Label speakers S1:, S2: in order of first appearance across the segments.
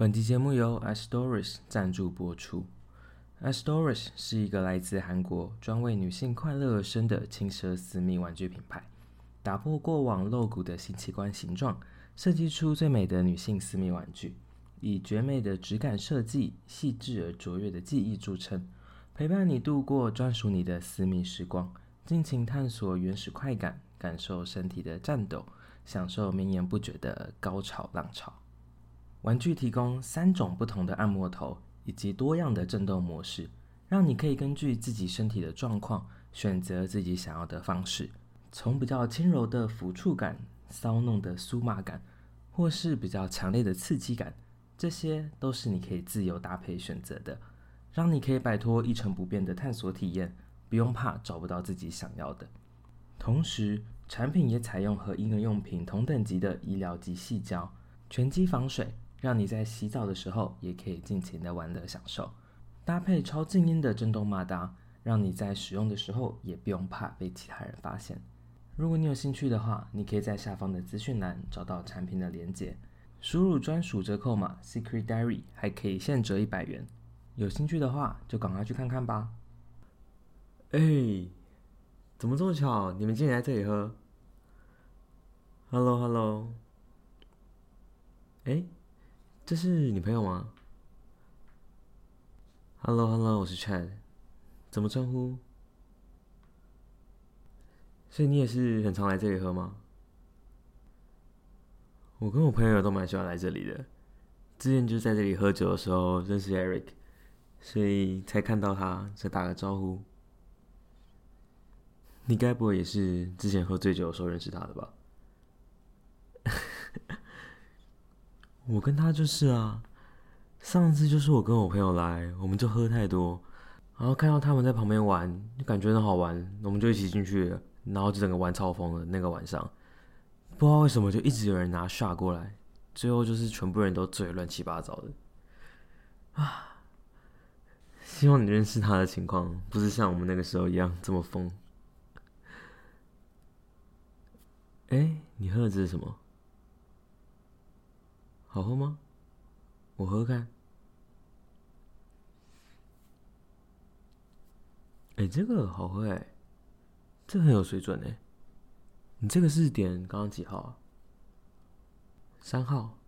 S1: 本集节目由 Astories 赞助播出。Astories 是一个来自韩国、专为女性快乐而生的轻奢私密玩具品牌，打破过往露骨的性器官形状，设计出最美的女性私密玩具，以绝美的质感设计、细致而卓越的技艺著称，陪伴你度过专属你的私密时光，尽情探索原始快感，感受身体的颤抖，享受绵延不绝的高潮浪潮。玩具提供三种不同的按摩头以及多样的震动模式，让你可以根据自己身体的状况选择自己想要的方式，从比较轻柔的抚触感、骚弄的酥麻感，或是比较强烈的刺激感，这些都是你可以自由搭配选择的，让你可以摆脱一成不变的探索体验，不用怕找不到自己想要的。同时，产品也采用和婴儿用品同等级的医疗级细胶，全机防水。让你在洗澡的时候也可以尽情的玩乐享受，搭配超静音的震动马达，让你在使用的时候也不用怕被其他人发现。如果你有兴趣的话，你可以在下方的资讯栏找到产品的链接，输入专属折扣码 Secret Diary 还可以现折一百元。有兴趣的话就赶快去看看吧。
S2: 哎，怎么这么巧？你们竟然在这里喝？Hello Hello，哎。这是你朋友吗？Hello Hello，我是 Chad，怎么称呼？所以你也是很常来这里喝吗？我跟我朋友都蛮喜欢来这里的，之前就在这里喝酒的时候认识 Eric，所以才看到他，才打个招呼。你该不会也是之前喝醉酒的时候认识他的吧？我跟他就是啊，上次就是我跟我朋友来，我们就喝太多，然后看到他们在旁边玩，就感觉很好玩，我们就一起进去，然后就整个玩超疯了。那个晚上，不知道为什么就一直有人拿下过来，最后就是全部人都醉乱七八糟的。啊，希望你认识他的情况不是像我们那个时候一样这么疯。哎，你喝的这是什么？好喝吗？我喝看。哎，这个好喝哎，这很有水准哎。你这个是点刚刚几号啊？三号。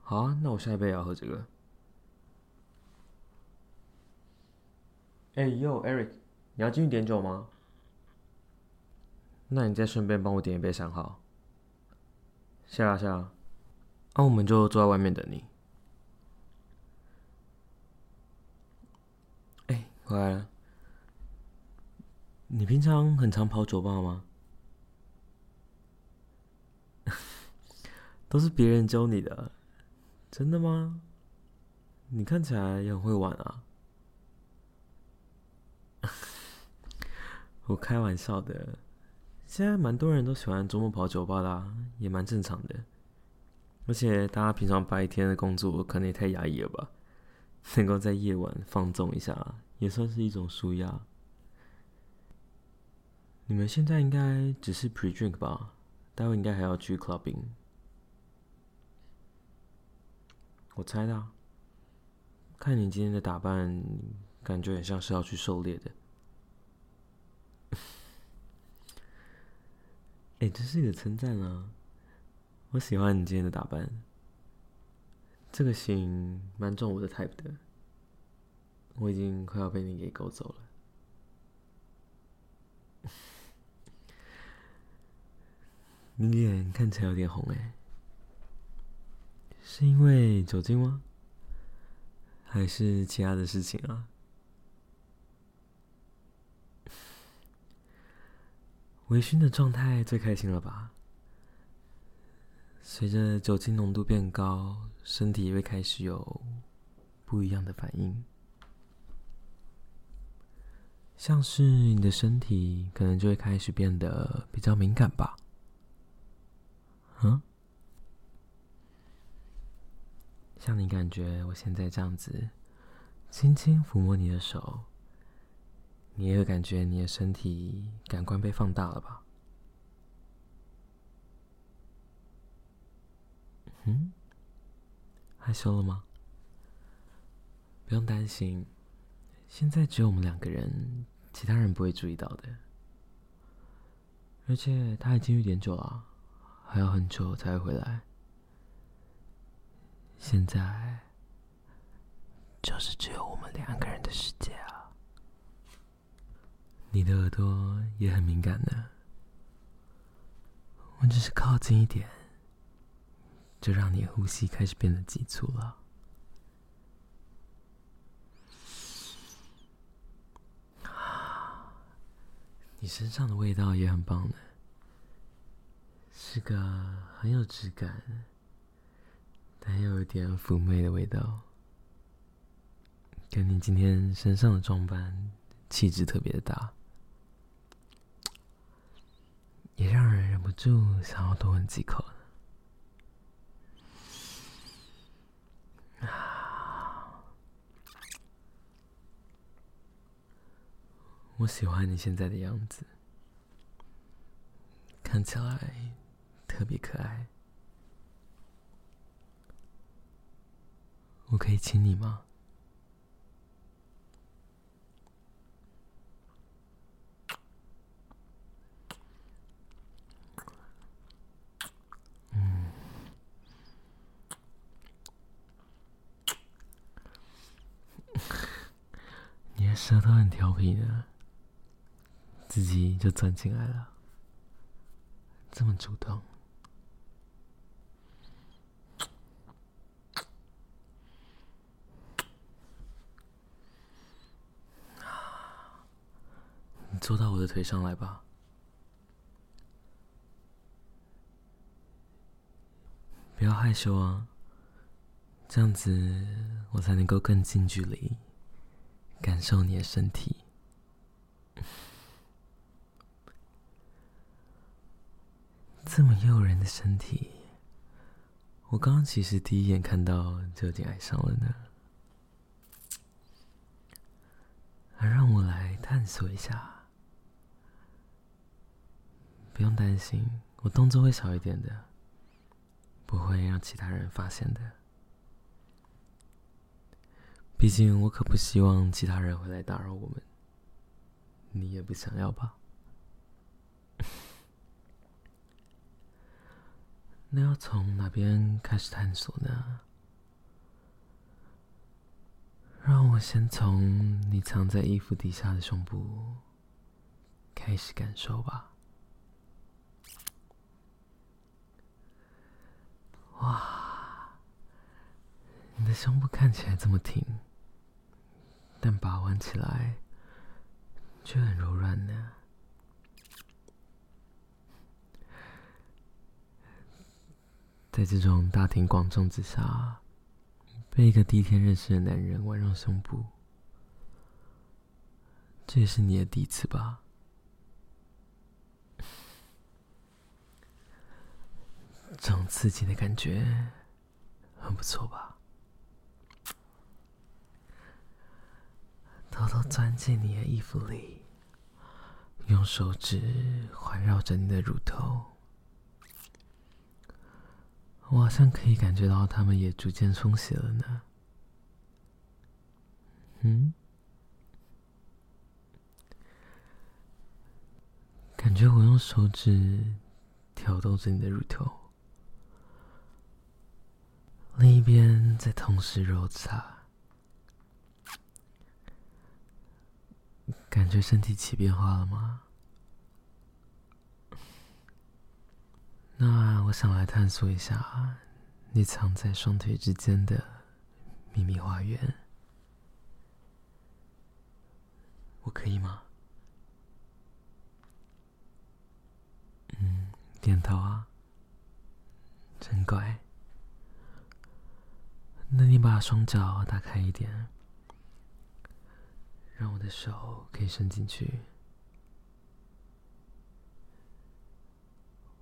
S2: 好啊，那我下一杯也要喝这个。哎呦，Eric，你要进去点酒吗？那你再顺便帮我点一杯三号。下啦下啦。那、我们就坐在外面等你。哎，回来了。你平常很常跑酒吧吗？都是别人教你的，真的吗？你看起来也很会玩啊。我开玩笑的，现在蛮多人都喜欢周末跑酒吧啦，也蛮正常的。而且大家平常白天的工作可能也太压抑了吧，能够在夜晚放纵一下，也算是一种舒压。你们现在应该只是 pre-drink 吧？待会应该还要去 clubbing。我猜的，看你今天的打扮，感觉很像是要去狩猎的。哎，这是一个称赞啊。我喜欢你今天的打扮，这个型蛮中我的 type 的，我已经快要被你给勾走了。你脸看起来有点红哎，是因为酒精吗？还是其他的事情啊？微醺的状态最开心了吧？随着酒精浓度变高，身体也会开始有不一样的反应，像是你的身体可能就会开始变得比较敏感吧。嗯？像你感觉我现在这样子，轻轻抚摸你的手，你也会感觉你的身体感官被放大了吧？嗯，害羞了吗？不用担心，现在只有我们两个人，其他人不会注意到的。而且他已经有点久了，还要很久才会回来。现在就是只有我们两个人的世界啊！你的耳朵也很敏感呢，我只是靠近一点，就让你呼吸开始变得急促了。你身上的味道也很棒呢，是个很有质感，但又有点妩媚的味道，跟你今天身上的装扮气质特别的搭，也让人忍不住想要多闻几口。我喜欢你现在的样子，看起来特别可爱。我可以亲你吗？嗯，你的舌头很调皮呢。自己就钻进来了，这么主动。你坐到我的腿上来吧，不要害羞啊，这样子我才能够更近距离感受你的身体。这么诱人的身体，我刚刚其实第一眼看到就已经爱上了呢。还让我来探索一下，不用担心，我动作会小一点的，不会让其他人发现的。毕竟我可不希望其他人会来打扰我们，你也不想要吧？那要从哪边开始探索呢？让我先从你藏在衣服底下的胸部开始感受吧。哇，你的胸部看起来这么挺，但把玩起来却很柔软呢。在这种大庭广众之下，被一个第一天认识的男人玩弄胸部，这也是你的第一次吧？这种刺激的感觉很不错吧？偷偷钻进你的衣服里，用手指环绕着你的乳头。我好像可以感觉到他们也逐渐充血了呢。嗯，感觉我用手指挑逗着你的乳头，另一边在同时揉擦，感觉身体起变化了吗？那我想来探索一下你藏在双腿之间的秘密花园，我可以吗？嗯，点头啊，真乖。那你把双脚打开一点，让我的手可以伸进去。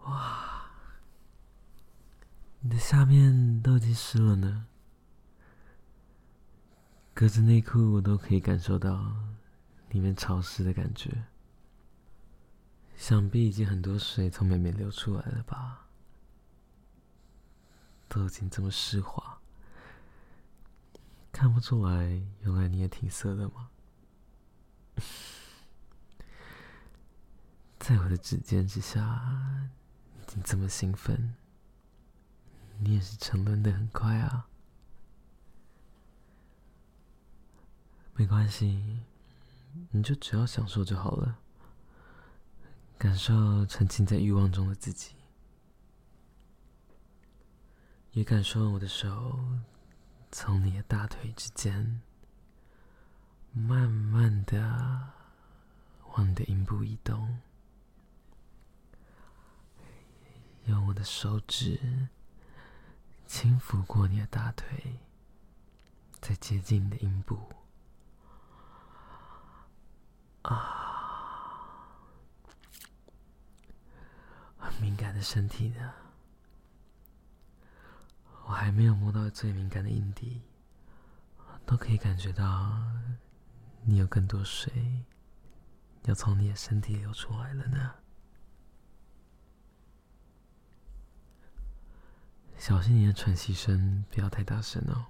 S2: 哇！你的下面都已经湿了呢，隔着内裤我都可以感受到里面潮湿的感觉。想必已经很多水从里面流出来了吧？都已经这么湿滑，看不出来，原来你也挺色的吗？在我的指尖之下，你这么兴奋，你也是沉沦的很快啊。没关系，你就只要享受就好了，感受沉浸在欲望中的自己，也感受我的手从你的大腿之间慢慢的往你的阴部移动。用我的手指轻抚过你的大腿，再接近你的阴部。啊，很敏感的身体呢，我还没有摸到最敏感的阴蒂，都可以感觉到你有更多水要从你的身体流出来了呢。小心你的喘息声，不要太大声哦。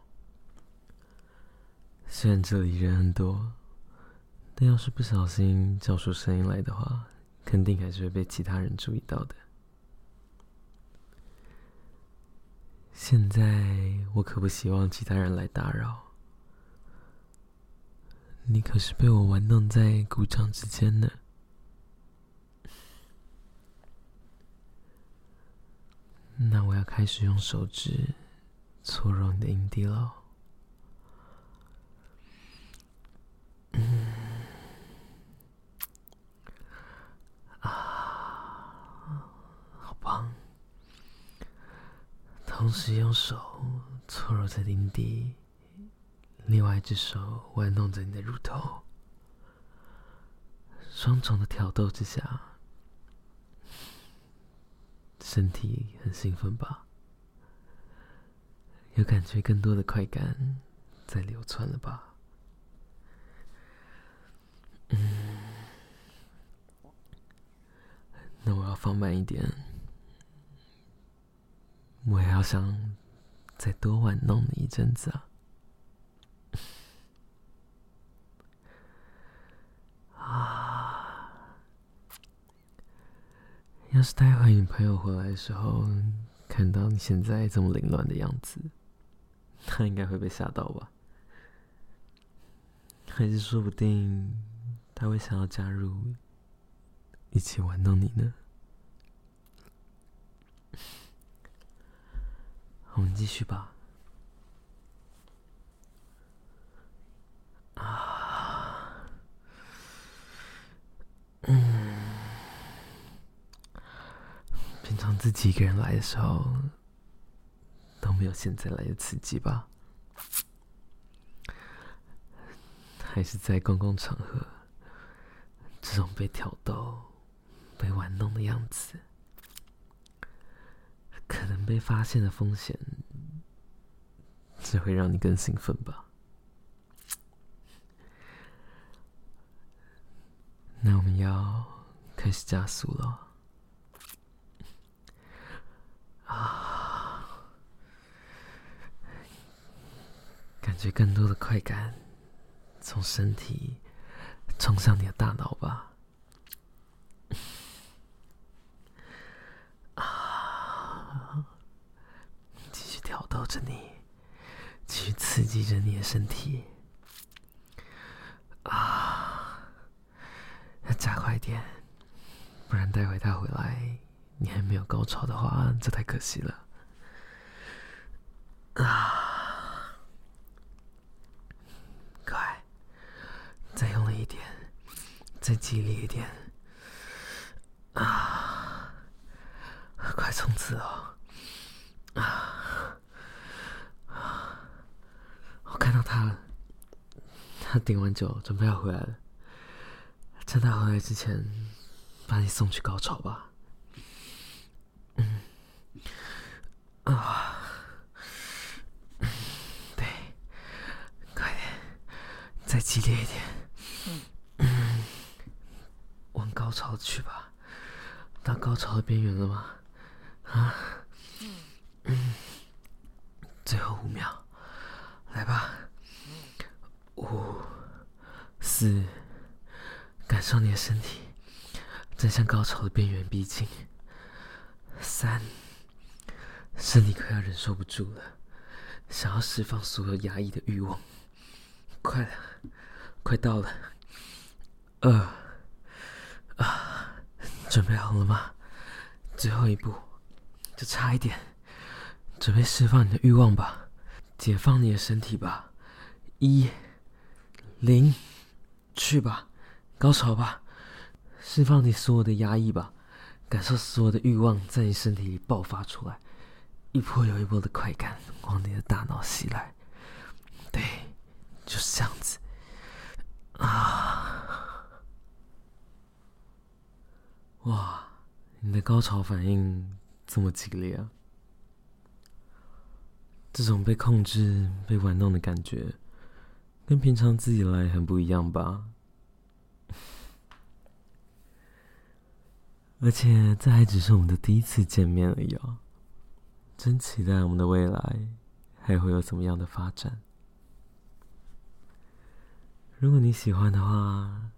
S2: 虽然这里人很多，但要是不小心叫出声音来的话，肯定还是会被其他人注意到的。现在我可不希望其他人来打扰。你可是被我玩弄在股掌之间呢。那我要开始用手指搓揉你的阴蒂了。嗯，啊，好棒！同时用手搓揉着阴蒂，另外一只手玩弄着你的乳头，双重的挑逗之下。身体很兴奋吧？有感觉更多的快感在流窜了吧？嗯，那我要放慢一点，我也要想再多玩弄你一阵子啊！要是待会你朋友回来的时候，看到你现在这么凌乱的样子，他应该会被吓到吧？还是说不定他会想要加入，一起玩弄你呢？我们继续吧。啊，嗯。自己一个人来的时候，都没有现在来的刺激吧？还是在公共场合，这种被挑逗、被玩弄的样子，可能被发现的风险，只会让你更兴奋吧？那我们要开始加速了。觉更多的快感从身体冲向你的大脑吧！啊！继续挑逗着你，继续刺激着你的身体。啊！要加快点，不然待会他回来。你还没有高潮的话，这太可惜了。啊！快，再用力一点，再激烈一点。啊！快冲刺哦！啊！我看到他了，他顶完酒准备要回来了。趁他回来之前，把你送去高潮吧。嗯啊，对，快点，再激烈一点，嗯，往高潮去吧，到高潮的边缘了吗？啊，最后五秒，来吧，五、四，感受你的身体正向高潮的边缘逼近。三，身体快要忍受不住了，想要释放所有压抑的欲望。快了，快到了。二，啊，准备好了吗？最后一步，就差一点，准备释放你的欲望吧，解放你的身体吧。一，零，去吧，高潮吧，释放你所有的压抑吧，感受所有的欲望在你身体里爆发出来，一波又一波的快感往你的大脑袭来。对，就是这样子。啊，哇！你的高潮反应这么激烈啊！这种被控制、被玩弄的感觉，跟平常自己来很不一样吧？而且这还只是我们的第一次见面而已哦，真期待我们的未来还会有怎么样的发展。如果你喜欢的话，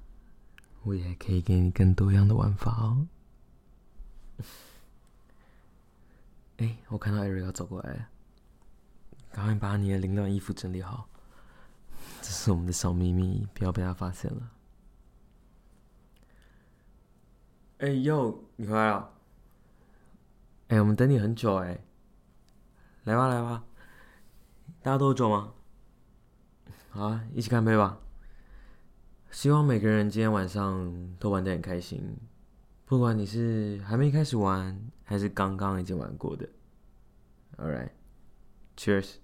S2: 我也可以给你更多样的玩法哦。哎，我看到艾瑞要走过来了，赶快把你的凌乱衣服整理好。这是我们的小秘密，不要被他发现了。哎呦，你回来了！哎，我们等你很久哎。来吧，来吧，大家都有酒吗？好啊，一起干杯吧！希望每个人今天晚上都玩得很开心。不管你是还没开始玩，还是刚刚已经玩过的，All right，Cheers。